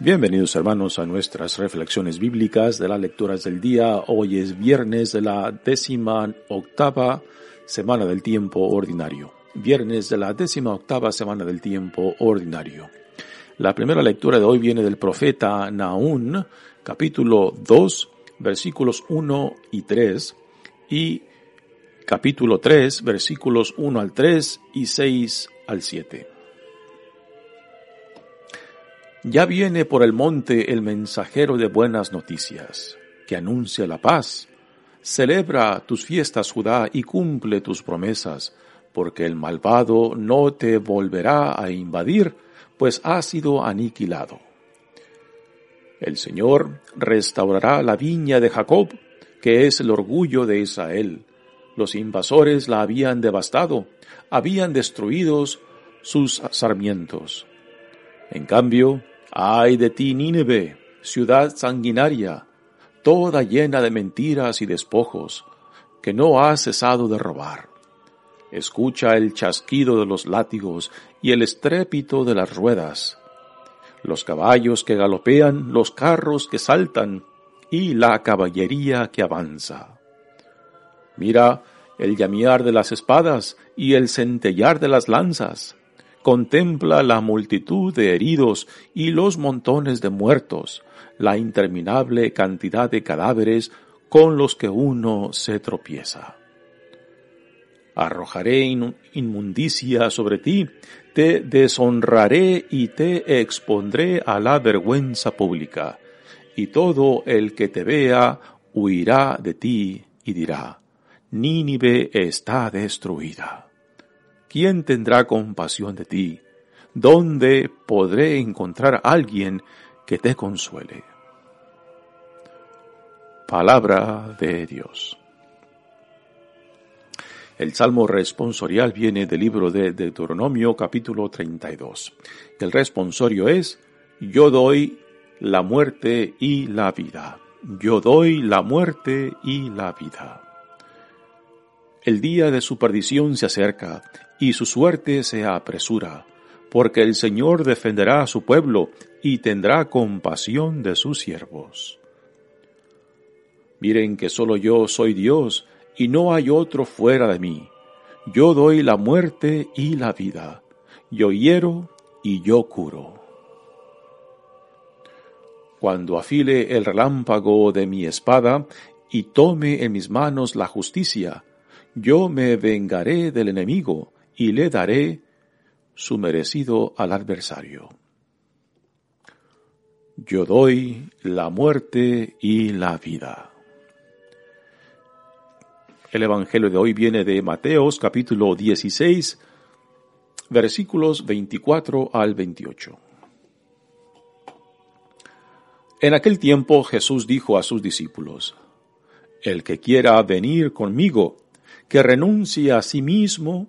Bienvenidos hermanos a nuestras reflexiones bíblicas de las lecturas del día. Hoy es viernes de la décima octava semana del tiempo ordinario. Viernes de la décima octava semana del tiempo ordinario. La primera lectura de hoy viene del profeta Naún, capítulo 2, versículos 1 y 3, y capítulo 3, versículos 1 al 3 y 6 al 7. Ya viene por el monte el mensajero de buenas noticias, que anuncia la paz. Celebra tus fiestas, Judá, y cumple tus promesas, porque el malvado no te volverá a invadir, pues ha sido aniquilado. El Señor restaurará la viña de Jacob, que es el orgullo de Israel. Los invasores la habían devastado, habían destruido sus sarmientos. En cambio, ay de ti, Nínive, ciudad sanguinaria, toda llena de mentiras y despojos, que no has cesado de robar. Escucha el chasquido de los látigos y el estrépito de las ruedas, los caballos que galopean, los carros que saltan y la caballería que avanza. Mira el llamear de las espadas y el centellar de las lanzas, Contempla la multitud de heridos y los montones de muertos, la interminable cantidad de cadáveres con los que uno se tropieza. Arrojaré inmundicia sobre ti, te deshonraré y te expondré a la vergüenza pública, y todo el que te vea huirá de ti y dirá, Nínive está destruida. ¿Quién tendrá compasión de ti? ¿Dónde podré encontrar a alguien que te consuele? Palabra de Dios. El salmo responsorial viene del libro de Deuteronomio capítulo 32. El responsorio es, yo doy la muerte y la vida. Yo doy la muerte y la vida. El día de su perdición se acerca y su suerte se apresura, porque el Señor defenderá a su pueblo y tendrá compasión de sus siervos. Miren que solo yo soy Dios y no hay otro fuera de mí. Yo doy la muerte y la vida. Yo hiero y yo curo. Cuando afile el relámpago de mi espada y tome en mis manos la justicia, yo me vengaré del enemigo y le daré su merecido al adversario. Yo doy la muerte y la vida. El Evangelio de hoy viene de Mateos capítulo 16, versículos 24 al 28. En aquel tiempo Jesús dijo a sus discípulos, El que quiera venir conmigo, que renuncie a sí mismo,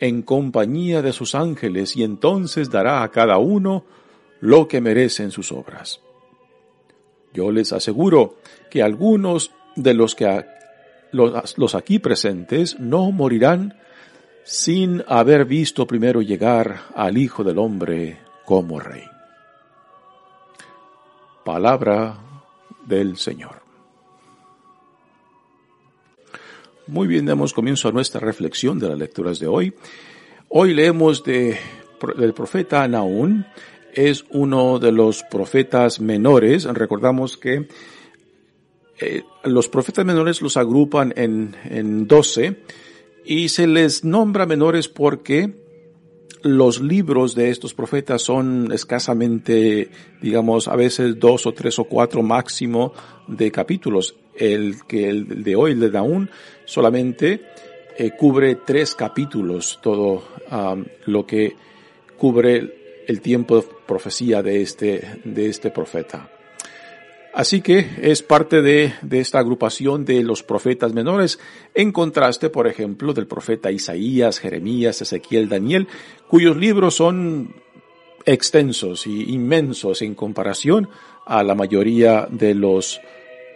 en compañía de sus ángeles y entonces dará a cada uno lo que merecen sus obras. Yo les aseguro que algunos de los que los, aquí presentes no morirán sin haber visto primero llegar al Hijo del Hombre como Rey. Palabra del Señor. Muy bien, damos comienzo a nuestra reflexión de las lecturas de hoy. Hoy leemos de, del profeta Naún. Es uno de los profetas menores. Recordamos que eh, los profetas menores los agrupan en, en 12 y se les nombra menores porque los libros de estos profetas son escasamente, digamos, a veces dos o tres o cuatro máximo de capítulos. El que el de hoy, el de Daún, solamente eh, cubre tres capítulos, todo lo que cubre el tiempo de profecía de este, de este profeta. Así que es parte de, de, esta agrupación de los profetas menores, en contraste, por ejemplo, del profeta Isaías, Jeremías, Ezequiel, Daniel, cuyos libros son extensos y inmensos en comparación a la mayoría de los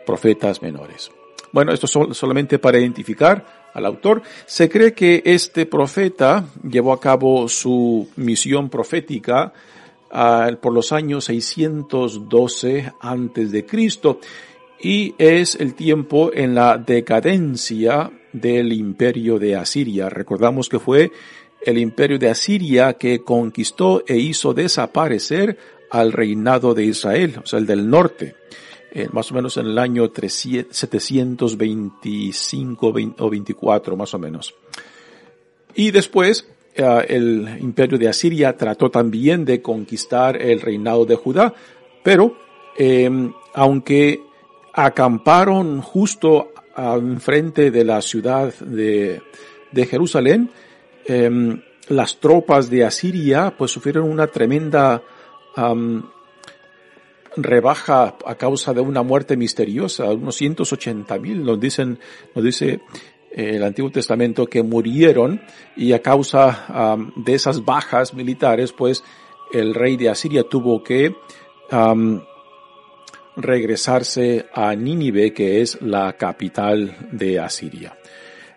profetas menores. Bueno, esto es solamente para identificar al autor. Se cree que este profeta llevó a cabo su misión profética por los años 612 antes de Cristo y es el tiempo en la decadencia del imperio de Asiria. Recordamos que fue el imperio de Asiria que conquistó e hizo desaparecer al reinado de Israel, o sea, el del norte, eh, más o menos en el año 725 o 24, más o menos. Y después, eh, el imperio de Asiria trató también de conquistar el reinado de Judá, pero em, aunque acamparon justo enfrente de la ciudad de, de Jerusalén, em, las tropas de Asiria pues sufrieron una tremenda rebaja a causa de una muerte misteriosa, unos 180 mil, nos dicen, nos dice el Antiguo Testamento que murieron y a causa de esas bajas militares, pues el rey de Asiria tuvo que regresarse a Nínive, que es la capital de Asiria.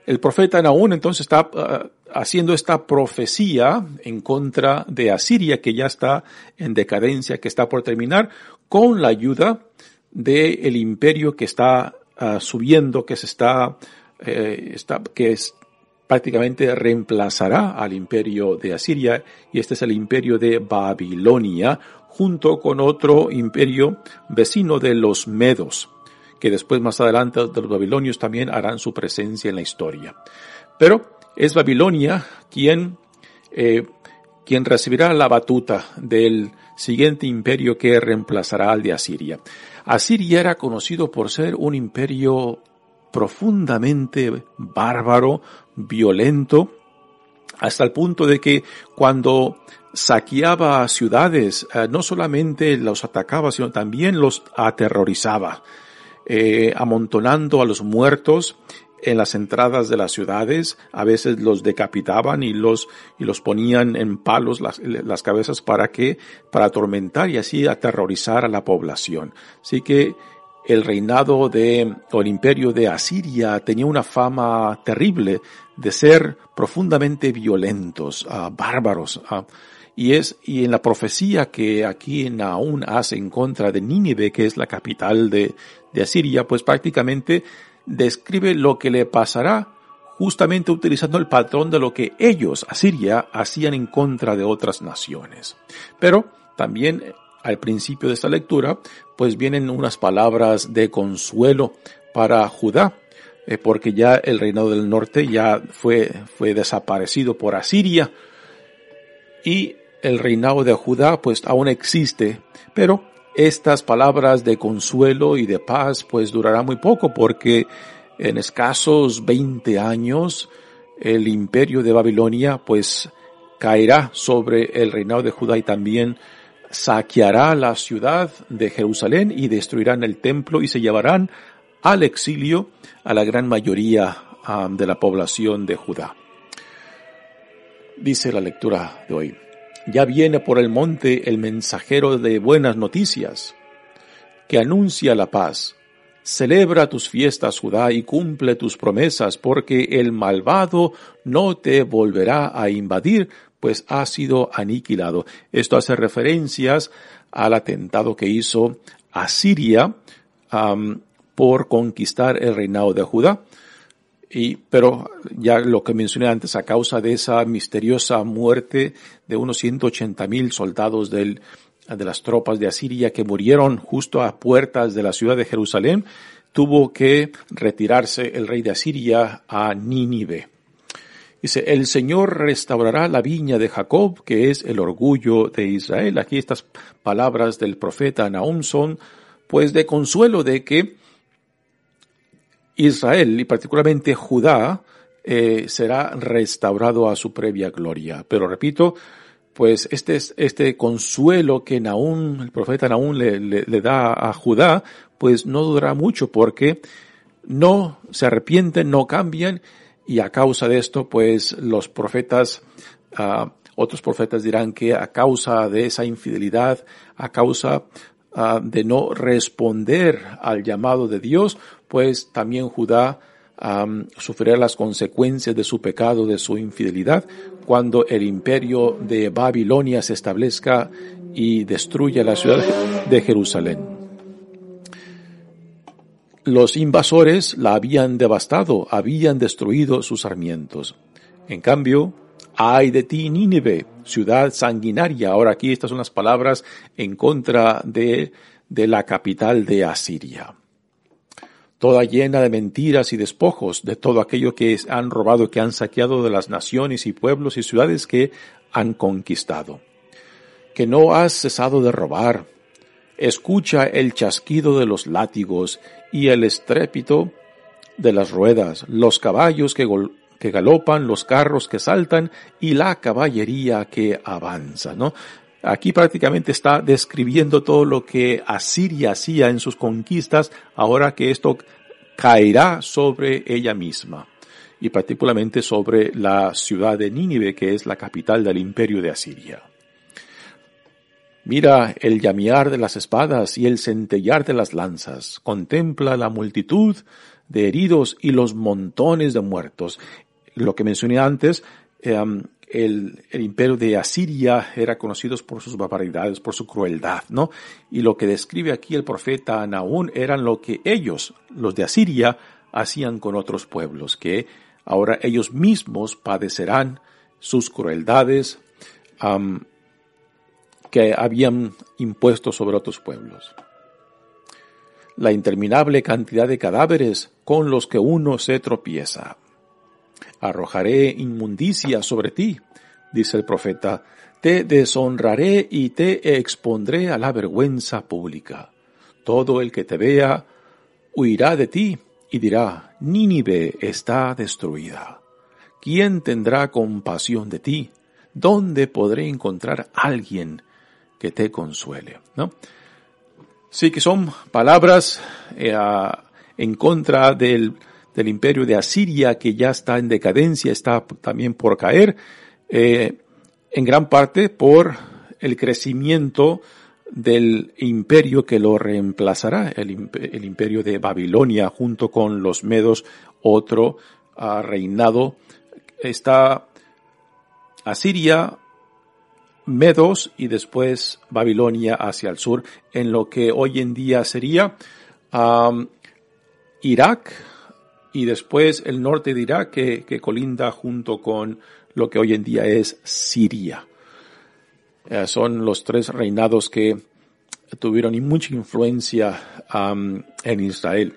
El profeta Naún entonces está ah, haciendo esta profecía en contra de Asiria, que ya está en decadencia, que está por terminar, con la ayuda del imperio que está ah, subiendo, que se está eh, que es, prácticamente reemplazará al imperio de Asiria y este es el imperio de Babilonia junto con otro imperio vecino de los Medos que después más adelante los babilonios también harán su presencia en la historia. Pero es Babilonia quien, eh, quien recibirá la batuta del siguiente imperio que reemplazará al de Asiria. Asiria era conocido por ser un imperio profundamente bárbaro, violento, hasta el punto de que cuando saqueaba ciudades, eh, no solamente los atacaba, sino también los aterrorizaba, eh, amontonando a los muertos en las entradas de las ciudades, a veces los decapitaban y los, y los ponían en palos las, las cabezas para que, para atormentar y así aterrorizar a la población. Así que el reinado de, o el imperio de Asiria tenía una fama terrible de ser profundamente violentos, uh, bárbaros. Uh, y es, y en la profecía que aquí aún hace en contra de Nínive, que es la capital de, de Asiria, pues prácticamente describe lo que le pasará justamente utilizando el patrón de lo que ellos, Asiria, hacían en contra de otras naciones. Pero también al principio de esta lectura, pues vienen unas palabras de consuelo para Judá, eh, porque ya el reinado del norte ya fue, fue desaparecido por Asiria y el reinado de Judá pues aún existe, pero estas palabras de consuelo y de paz pues durará muy poco porque en escasos 20 años el imperio de Babilonia pues caerá sobre el reinado de Judá y también saqueará la ciudad de Jerusalén y destruirán el templo y se llevarán al exilio a la gran mayoría de la población de Judá. Dice la lectura de hoy, ya viene por el monte el mensajero de buenas noticias, que anuncia la paz. Celebra tus fiestas, Judá, y cumple tus promesas, porque el malvado no te volverá a invadir, pues ha sido aniquilado. Esto hace referencias al atentado que hizo Asiria por conquistar el reinado de Judá. Y, pero ya lo que mencioné antes, a causa de esa misteriosa muerte de unos 180 mil soldados del de las tropas de Asiria que murieron justo a puertas de la ciudad de Jerusalén, tuvo que retirarse el rey de Asiria a Nínive. Dice, el Señor restaurará la viña de Jacob, que es el orgullo de Israel. Aquí estas palabras del profeta Nahum son, pues, de consuelo de que Israel, y particularmente Judá, eh, será restaurado a su previa gloria. Pero repito, pues este, este consuelo que Naún, el profeta Naún le, le, da a Judá, pues no durará mucho porque no se arrepienten, no cambian y a causa de esto, pues los profetas, uh, otros profetas dirán que a causa de esa infidelidad, a causa uh, de no responder al llamado de Dios, pues también Judá um, sufrirá las consecuencias de su pecado, de su infidelidad, cuando el imperio de Babilonia se establezca y destruya la ciudad de Jerusalén. Los invasores la habían devastado, habían destruido sus sarmientos. En cambio, ay de ti, Nínive, ciudad sanguinaria. Ahora aquí estas son las palabras en contra de, de la capital de Asiria toda llena de mentiras y despojos, de todo aquello que han robado, que han saqueado de las naciones y pueblos y ciudades que han conquistado. Que no has cesado de robar. Escucha el chasquido de los látigos y el estrépito de las ruedas, los caballos que, que galopan, los carros que saltan y la caballería que avanza, ¿no? Aquí prácticamente está describiendo todo lo que Asiria hacía en sus conquistas, ahora que esto caerá sobre ella misma, y particularmente sobre la ciudad de Nínive, que es la capital del imperio de Asiria. Mira el llamear de las espadas y el centellar de las lanzas, contempla la multitud de heridos y los montones de muertos. Lo que mencioné antes, eh, el, imperio de Asiria era conocido por sus barbaridades, por su crueldad, ¿no? Y lo que describe aquí el profeta Naún eran lo que ellos, los de Asiria, hacían con otros pueblos, que ahora ellos mismos padecerán sus crueldades um, que habían impuesto sobre otros pueblos. La interminable cantidad de cadáveres con los que uno se tropieza arrojaré inmundicia sobre ti, dice el profeta, te deshonraré y te expondré a la vergüenza pública. Todo el que te vea huirá de ti y dirá, Nínive está destruida. ¿Quién tendrá compasión de ti? ¿Dónde podré encontrar alguien que te consuele? ¿No? Sí que son palabras eh, en contra del del imperio de Asiria, que ya está en decadencia, está también por caer, eh, en gran parte por el crecimiento del imperio que lo reemplazará, el, imperio de Babilonia junto con los medos, otro uh, reinado. Está Asiria, Medos y después Babilonia hacia el sur, en lo que hoy en día sería Irak, y después el norte de Irak que, colinda junto con lo que hoy en día es Siria. Eh, son los tres reinados que tuvieron mucha influencia en Israel.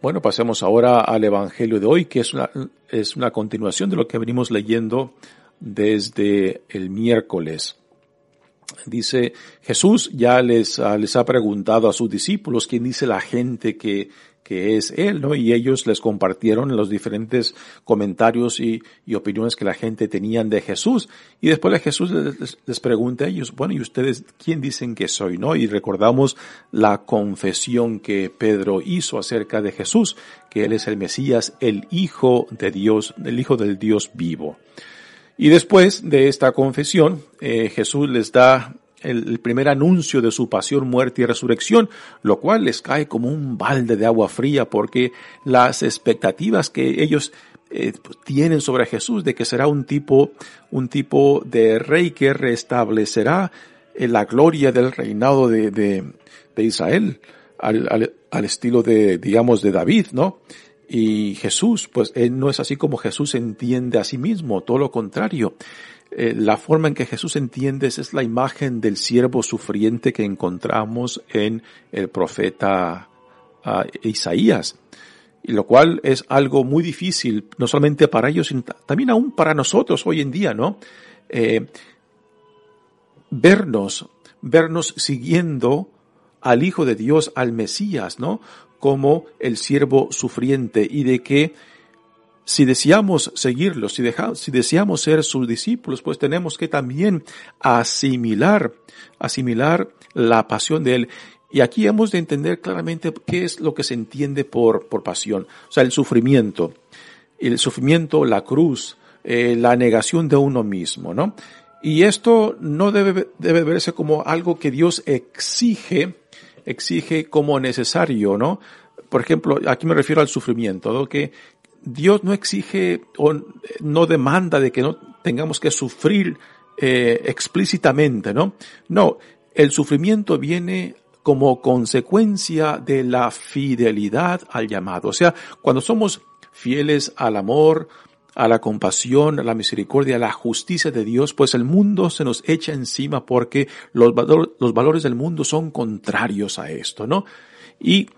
Bueno, pasemos ahora al Evangelio de hoy, que es una, es una continuación de lo que venimos leyendo desde el miércoles. Dice, Jesús ya les, les ha preguntado a sus discípulos quién dice la gente que, que es él, ¿no? Y ellos les compartieron los diferentes comentarios y, opiniones que la gente tenían de Jesús. Y después Jesús les, les, pregunta a ellos, bueno, ¿y ustedes quién dicen que soy, no? Y recordamos la confesión que Pedro hizo acerca de Jesús, que él es el Mesías, el Hijo de Dios, el Hijo del Dios vivo. Y después de esta confesión, eh, Jesús les da el, primer anuncio de su pasión, muerte y resurrección, lo cual les cae como un balde de agua fría porque las expectativas que ellos eh, pues, tienen sobre Jesús de que será un tipo, un tipo de rey que restablecerá eh, la gloria del reinado de, de, Israel al, al, al, estilo de, digamos, de David, ¿no? Y Jesús, pues él no es así como Jesús entiende a sí mismo, todo lo contrario. Eh, la forma en que Jesús entiende es la imagen del siervo sufriente que encontramos en el profeta uh, Isaías. Y lo cual es algo muy difícil, no solamente para ellos, sino también aún para nosotros hoy en día, ¿no? Eh, vernos, vernos siguiendo al Hijo de Dios, al Mesías, ¿no? Como el siervo sufriente y de que si deseamos seguirlo, si, deseamos ser sus discípulos, pues tenemos que también asimilar, asimilar la pasión de Él. Y aquí hemos de entender claramente qué es lo que se entiende por, por pasión. O sea, el sufrimiento. El sufrimiento, la cruz, eh, la negación de uno mismo, ¿no? Y esto no debe, debe verse como algo que Dios exige exige como necesario, ¿no? Por ejemplo, aquí me refiero al sufrimiento, ¿no? que Dios no exige o no demanda de que no tengamos que sufrir eh, explícitamente, ¿no? No, el sufrimiento viene como consecuencia de la fidelidad al llamado. O sea, cuando somos fieles al amor, a la compasión, a la misericordia, a la justicia de Dios, pues el mundo se nos echa encima porque los, los valores del mundo son contrarios a esto, ¿no? Y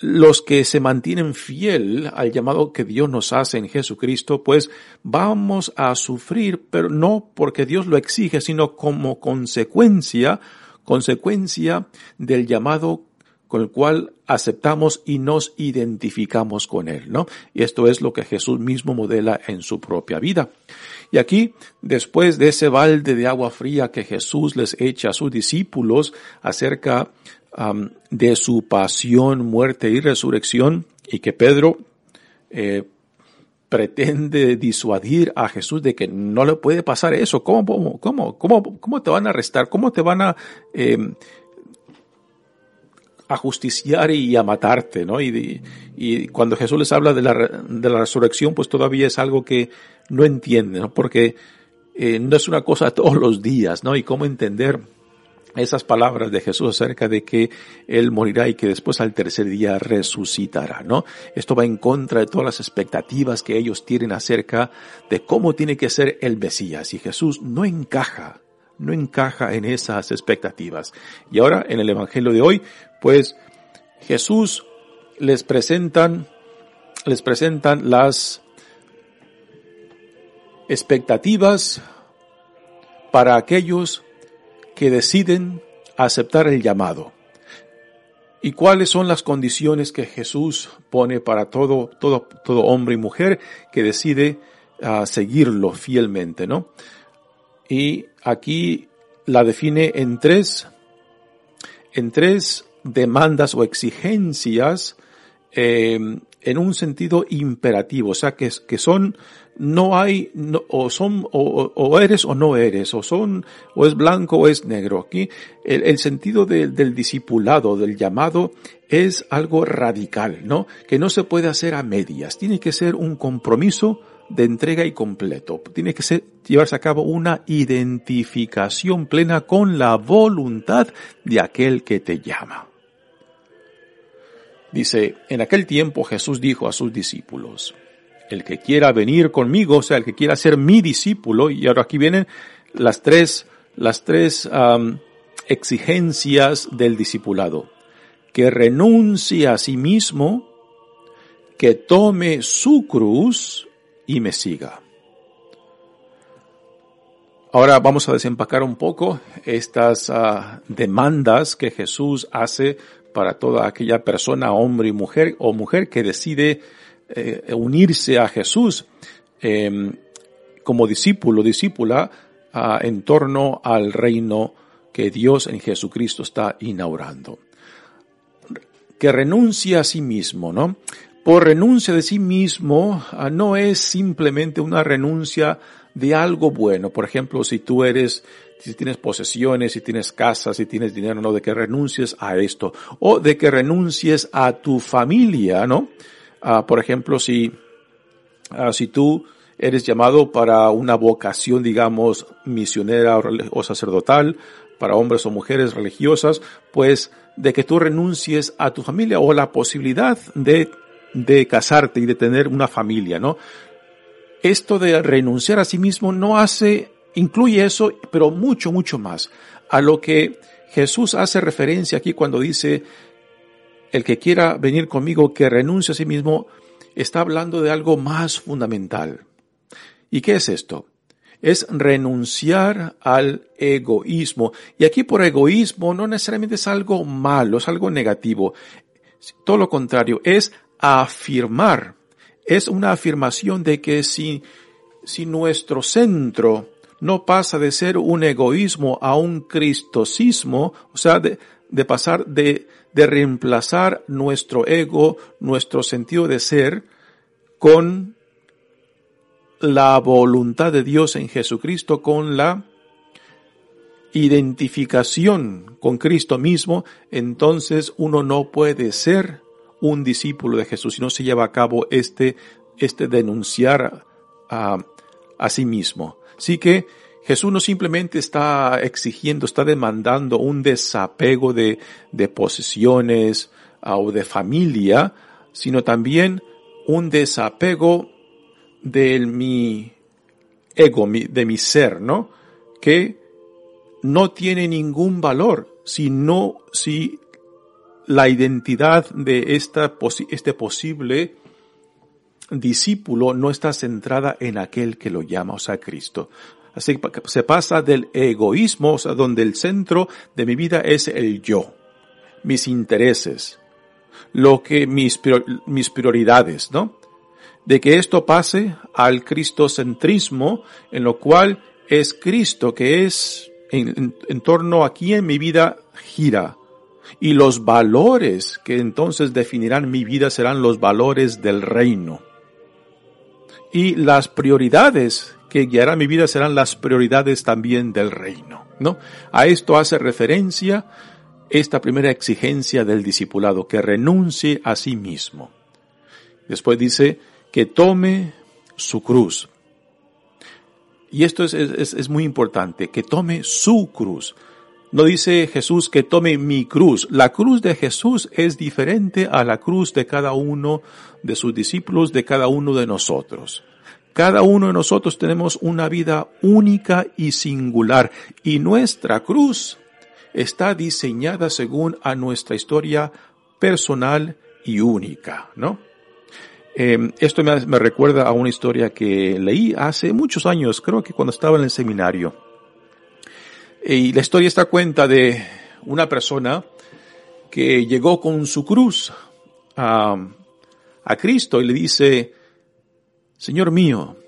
los que se mantienen fiel al llamado que Dios nos hace en Jesucristo, pues vamos a sufrir, pero no porque Dios lo exige, sino como consecuencia, consecuencia del llamado con el cual aceptamos y nos identificamos con Él, ¿no? Y esto es lo que Jesús mismo modela en su propia vida. Y aquí, después de ese balde de agua fría que Jesús les echa a sus discípulos acerca de su pasión, muerte y resurrección, y que Pedro eh, pretende disuadir a Jesús de que no le puede pasar eso. ¿Cómo, cómo, cómo, cómo, te van a arrestar? ¿Cómo te van a eh, y a matarte, ¿no? Y, y cuando Jesús les habla de la, de la resurrección, pues todavía es algo que no entienden, ¿no? Porque eh, no es una cosa todos los días, ¿no? Y cómo entender esas palabras de Jesús acerca de que Él morirá y que después al tercer día resucitará, ¿no? Esto va en contra de todas las expectativas que ellos tienen acerca de cómo tiene que ser el Mesías. Y Jesús no encaja no encaja en esas expectativas. Y ahora en el Evangelio de hoy, pues Jesús les presentan, les presentan las expectativas para aquellos que deciden aceptar el llamado. ¿Y cuáles son las condiciones que Jesús pone para todo, todo, todo hombre y mujer que decide ah, seguirlo fielmente, no? Y aquí la define en tres, en tres demandas o exigencias em, en un sentido imperativo, o sea que, que son, no hay, o son, o, eres o no eres, o son, o es blanco o es negro. Aquí el, sentido del discipulado, del llamado, es algo radical, ¿no? Que no se puede hacer a medias, tiene que ser un compromiso de entrega y completo. Tiene que ser, llevarse a cabo una identificación plena con la voluntad de aquel que te llama. Dice, en aquel tiempo Jesús dijo a sus discípulos, el que quiera venir conmigo, o sea, el que quiera ser mi discípulo, y ahora aquí vienen las tres, las tres exigencias del discipulado, que renuncie a sí mismo, que tome su cruz y me siga. Ahora vamos a desempacar un poco estas ah, demandas que Jesús hace para toda aquella persona, hombre y mujer, o mujer que decide eh, unirse a Jesús em, como discípulo, discípula, en torno al reino que Dios en Jesucristo está inaugurando. Que renuncie a sí mismo, ¿no? por renuncia de sí mismo ah, no es simplemente una renuncia de algo bueno. Por ejemplo, si tú eres, si tienes posesiones, si tienes casas, si tienes dinero, no, de que renuncies a esto. O de que renuncies a tu familia, ¿no? Ah, por ejemplo, si, ah, si tú eres llamado para una vocación, digamos, misionera o sacerdotal, para hombres o mujeres religiosas, pues de que tú renuncies a tu familia o la posibilidad de de casarte y de tener una familia, ¿no? Esto de renunciar a sí mismo no hace, incluye eso, pero mucho, mucho más. A lo que Jesús hace referencia aquí cuando dice, el que quiera venir conmigo, que renuncie a sí mismo, está hablando de algo más fundamental. ¿Y qué es esto? Es renunciar al egoísmo. Y aquí por egoísmo no necesariamente es algo malo, es algo negativo. Todo lo contrario, es afirmar. Es una afirmación de que si, si nuestro centro no pasa de ser un egoísmo a un cristosismo, o sea, de, de pasar de, de reemplazar nuestro ego, nuestro sentido de ser, con la voluntad de Dios en Jesucristo, con la identificación con Cristo mismo, entonces uno no puede ser un discípulo de Jesús si no se lleva a cabo este, este denunciar a, a sí mismo. Así que Jesús no simplemente está exigiendo, está demandando un desapego de, de posesiones ah, o de familia, sino también un desapego de mi ego, de mi ser, ¿no? Que no tiene ningún valor si no, si la identidad de esta, este posible discípulo no está centrada en aquel que lo llama, o sea, Cristo. Así que se pasa del egoísmo, o sea, donde el centro de mi vida es el yo, mis intereses, lo que mis, mis prioridades, ¿no? De que esto pase al cristocentrismo, en lo cual es Cristo que es en, en torno a quien mi vida gira. Y los valores que entonces definirán mi vida serán los valores del reino. Y las prioridades que guiará mi vida serán las prioridades también del reino, ¿no? A esto hace referencia esta primera exigencia del discipulado, que renuncie a sí mismo. Después dice que tome su cruz. Y esto es, es, es, muy importante, que tome su cruz. No dice Jesús que tome mi cruz. La cruz de Jesús es diferente a la cruz de cada uno de sus discípulos, de cada uno de nosotros. Cada uno de nosotros tenemos una vida única y singular y nuestra cruz está diseñada según a nuestra historia personal y única, ¿no? Eh, esto me, recuerda a una historia que leí hace muchos años, creo que cuando estaba en el seminario. Y la historia está cuenta de una persona que llegó con su cruz a, a Cristo y le dice, Señor mío,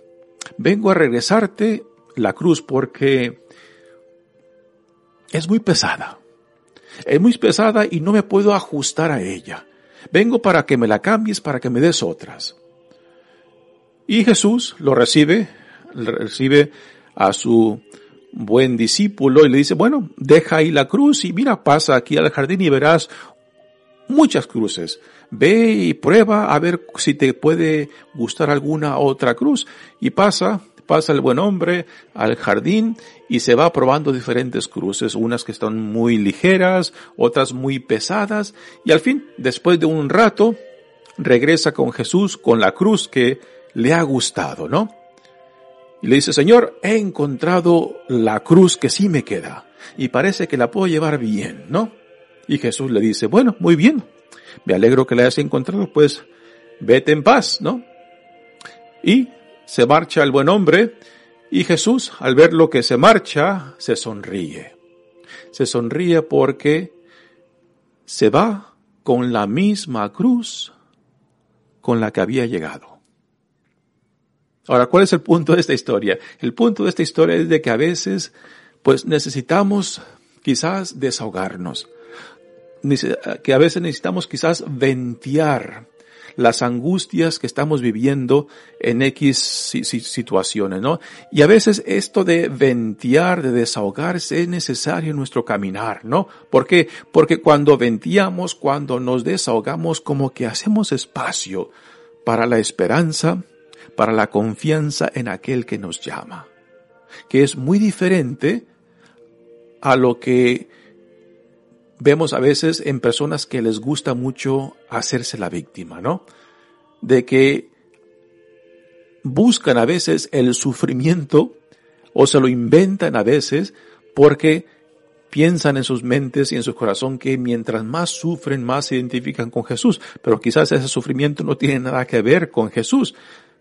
vengo a regresarte la cruz porque es muy pesada. Es muy pesada y no me puedo ajustar a ella. Vengo para que me la cambies, para que me des otras. Y Jesús lo recibe, recibe a su buen discípulo y le dice, bueno, deja ahí la cruz y mira, pasa aquí al jardín y verás muchas cruces. Ve y prueba a ver si te puede gustar alguna otra cruz. Y pasa, pasa el buen hombre al jardín y se va probando diferentes cruces, unas que están muy ligeras, otras muy pesadas, y al fin, después de un rato, regresa con Jesús con la cruz que le ha gustado, ¿no? Y le dice, Señor, he encontrado la cruz que sí me queda, y parece que la puedo llevar bien, ¿no? Y Jesús le dice, bueno, muy bien, me alegro que la hayas encontrado, pues vete en paz, ¿no? Y se marcha el buen hombre y Jesús, al ver lo que se marcha, se sonríe. Se sonríe porque se va con la misma cruz con la que había llegado. Ahora, ¿cuál es el punto de esta historia? El punto de esta historia es de que a veces, pues necesitamos quizás desahogarnos que a veces necesitamos quizás ventear las angustias que estamos viviendo en X situaciones, ¿no? Y a veces esto de ventear, de desahogarse es necesario en nuestro caminar, ¿no? ¿Por qué? Porque cuando venteamos, cuando nos desahogamos, como que hacemos espacio para la esperanza, para la confianza en aquel que nos llama, que es muy diferente a lo que vemos a veces en personas que les gusta mucho hacerse la víctima, ¿no? de que buscan a veces el sufrimiento o se lo inventan a veces porque piensan en sus mentes y en su corazón que mientras más sufren, más se identifican con Jesús. Pero quizás ese sufrimiento no tiene nada que ver con Jesús.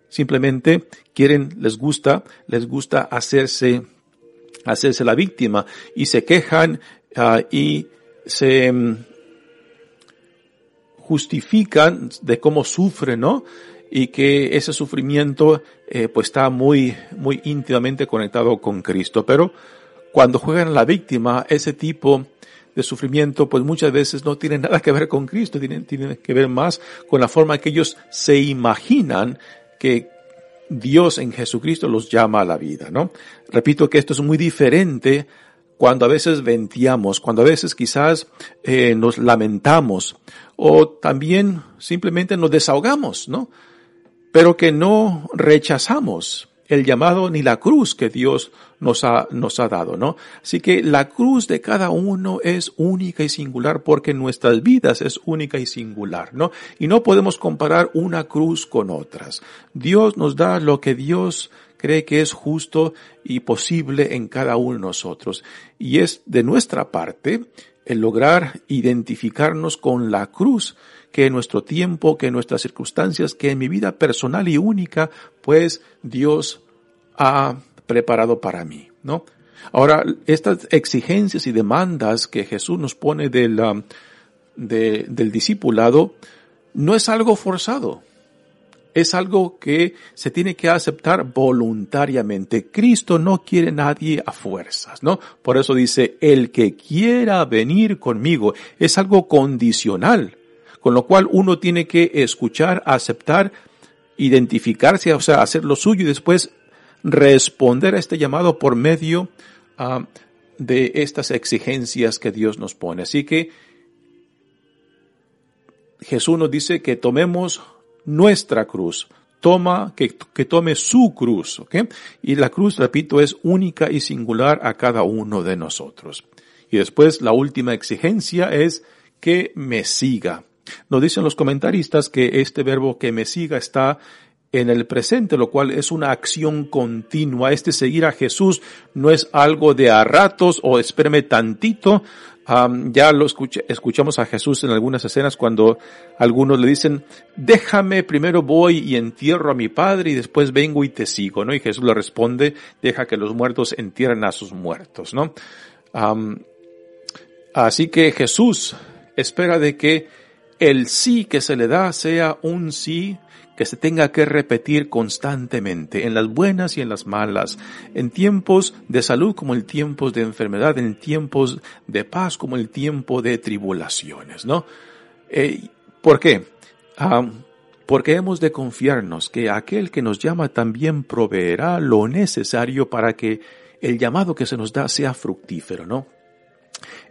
Simplemente quieren, les gusta, les gusta hacerse, hacerse la víctima y se quejan uh, y se um, justifican de cómo sufren, ¿no? Y que ese sufrimiento eh, pues está muy, muy íntimamente conectado con Cristo. Pero cuando juegan a la víctima, ese tipo de sufrimiento, pues muchas veces no tiene nada que ver con Cristo, tiene, tiene que ver más con la forma que ellos se imaginan que Dios en Jesucristo los llama a la vida, ¿no? Repito que esto es muy diferente cuando a veces venteamos, cuando a veces quizás eh, nos lamentamos o también simplemente nos desahogamos, ¿no? Pero que no rechazamos el llamado ni la cruz que Dios nos ha, nos ha dado, ¿no? Así que la cruz de cada uno es única y singular porque nuestras vidas es única y singular, ¿no? Y no podemos comparar una cruz con otras. Dios nos da lo que Dios cree que es justo y posible en cada uno de nosotros. Y es de nuestra parte el lograr identificarnos con la cruz que en nuestro tiempo, que en nuestras circunstancias, que en mi vida personal y única, pues Dios ha preparado para mí, ¿no? Ahora, estas exigencias y demandas que Jesús nos pone um, del discipulado no es algo forzado. Es algo que se tiene que aceptar voluntariamente. Cristo no quiere nadie a fuerzas, ¿no? Por eso dice, el que quiera venir conmigo es algo condicional con lo cual uno tiene que escuchar, aceptar, identificarse, o sea, hacer lo suyo y después responder a este llamado por medio uh, de estas exigencias que Dios nos pone. Así que Jesús nos dice que tomemos nuestra cruz, toma, que, que tome su cruz, ¿ok? Y la cruz, repito, es única y singular a cada uno de nosotros. Y después la última exigencia es que me siga. Nos dicen los comentaristas que este verbo que me siga está en el presente, lo cual es una acción continua. Este seguir a Jesús no es algo de a ratos o espérame tantito. ya lo escuchamos a Jesús en algunas escenas cuando algunos le dicen, déjame, primero voy y entierro a mi padre y después vengo y te sigo, ¿no? Y Jesús le responde, deja que los muertos entierren a sus muertos, ¿no? así que Jesús espera de que el sí que se le da sea un sí que se tenga que repetir constantemente, en las buenas y en las malas, en tiempos de salud como en tiempos de enfermedad, en tiempos de paz como el tiempo de tribulaciones, ¿no? Eh, ¿Por qué? Ah, porque hemos de confiarnos que aquel que nos llama también proveerá lo necesario para que el llamado que se nos da sea fructífero, ¿no?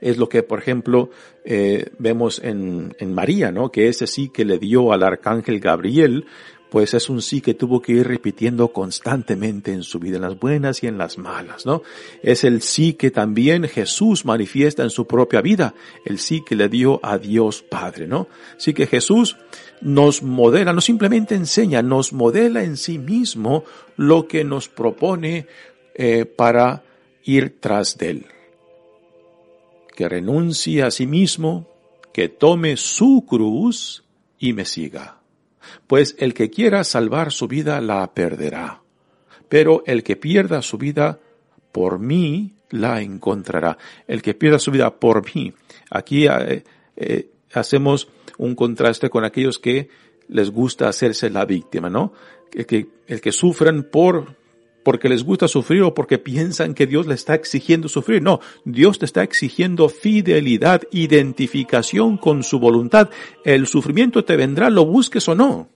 Es lo que, por ejemplo, eh, vemos en, en María, ¿no? Que ese sí que le dio al arcángel Gabriel, pues es un sí que tuvo que ir repitiendo constantemente en su vida, en las buenas y en las malas, ¿no? Es el sí que también Jesús manifiesta en su propia vida, el sí que le dio a Dios Padre, ¿no? Así que Jesús nos modela, no simplemente enseña, nos modela en sí mismo lo que nos propone eh, para ir tras de él que renuncie a sí mismo, que tome su cruz y me siga. Pues el que quiera salvar su vida la perderá, pero el que pierda su vida por mí la encontrará. El que pierda su vida por mí. Aquí eh, eh, hacemos un contraste con aquellos que les gusta hacerse la víctima, ¿no? El que, el que por porque les gusta sufrir o porque piensan que Dios le está exigiendo sufrir. No, Dios te está exigiendo fidelidad, identificación con su voluntad. El sufrimiento te vendrá, lo busques o no.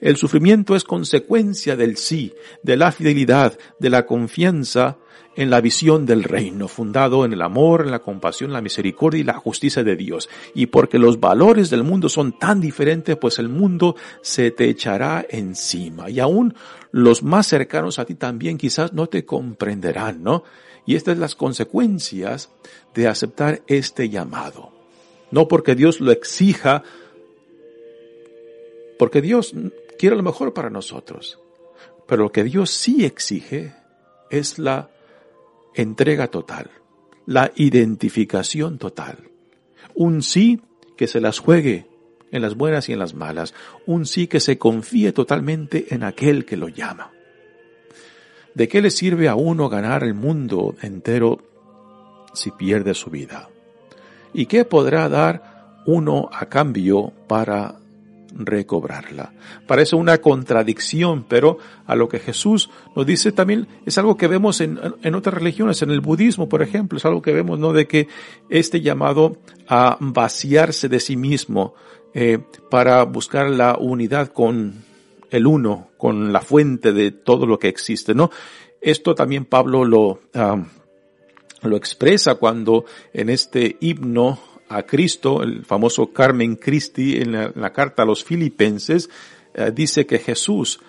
El sufrimiento es consecuencia del sí, de la fidelidad, de la confianza en la visión del reino, fundado en el amor, en la compasión, la misericordia y la justicia de Dios. Y porque los valores del mundo son tan diferentes, pues el mundo se te echará encima. Y aún los más cercanos a ti también quizás no te comprenderán, ¿no? Y estas son las consecuencias de aceptar este llamado. No porque Dios lo exija, porque Dios quiere lo mejor para nosotros. Pero lo que Dios sí exige es la entrega total, la identificación total. Un sí que se las juegue en las buenas y en las malas. Un sí que se confíe totalmente en aquel que lo llama. ¿De qué le sirve a uno ganar el mundo entero si pierde su vida? ¿Y qué podrá dar uno a cambio para recobrarla. Parece una contradicción, pero a lo que Jesús nos dice también es algo que vemos en, en, otras religiones, en el budismo, por ejemplo, es algo que vemos, ¿no? De que este llamado a vaciarse de sí mismo eh, para buscar la unidad con el uno, con la fuente de todo lo que existe, ¿no? Esto también Pablo lo, lo expresa cuando en este himno a Cristo, el famoso Carmen Christi en la, carta a los filipenses, eh, dice que Jesús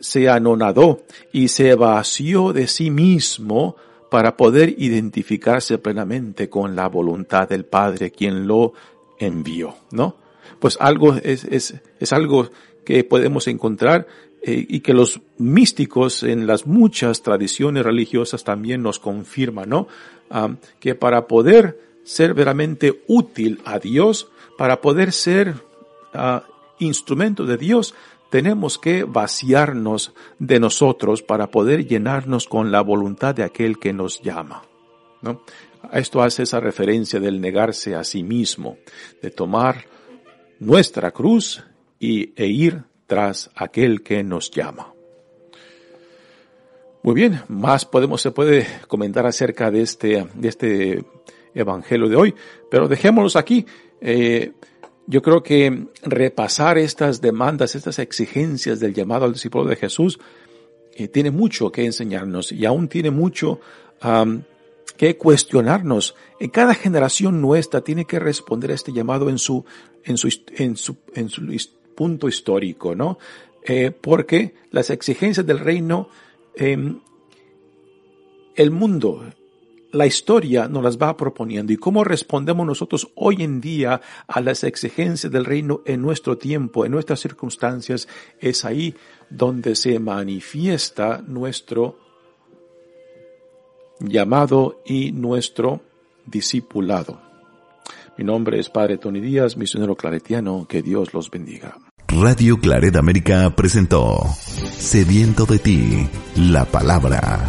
se anonadó y se vació de sí mismo para poder identificarse plenamente con la voluntad del Padre quien lo envió, ¿no? Pues algo es, es, es algo que podemos encontrar eh, y que los místicos en las muchas tradiciones religiosas también nos confirman, ¿no? Ah, que para poder ser veramente útil a Dios, para poder ser uh, instrumento de Dios, tenemos que vaciarnos de nosotros para poder llenarnos con la voluntad de aquel que nos llama. ¿no? Esto hace esa referencia del negarse a sí mismo, de tomar nuestra cruz y, e ir tras aquel que nos llama. Muy bien, más podemos, se puede comentar acerca de este, de este evangelio de hoy, pero dejémoslos aquí. Eh, yo creo que repasar estas demandas, estas exigencias del llamado al discípulo de Jesús, eh, tiene mucho que enseñarnos y aún tiene mucho que cuestionarnos. En cada generación nuestra tiene que responder a este llamado en su, en su, en su, en su punto histórico, ¿no? Eh, porque las exigencias del reino, em, el mundo, la historia nos las va proponiendo y cómo respondemos nosotros hoy en día a las exigencias del reino en nuestro tiempo, en nuestras circunstancias, es ahí donde se manifiesta nuestro llamado y nuestro discipulado. Mi nombre es Padre Tony Díaz, misionero claretiano, que Dios los bendiga. Radio Claret América presentó Sediento de ti, la palabra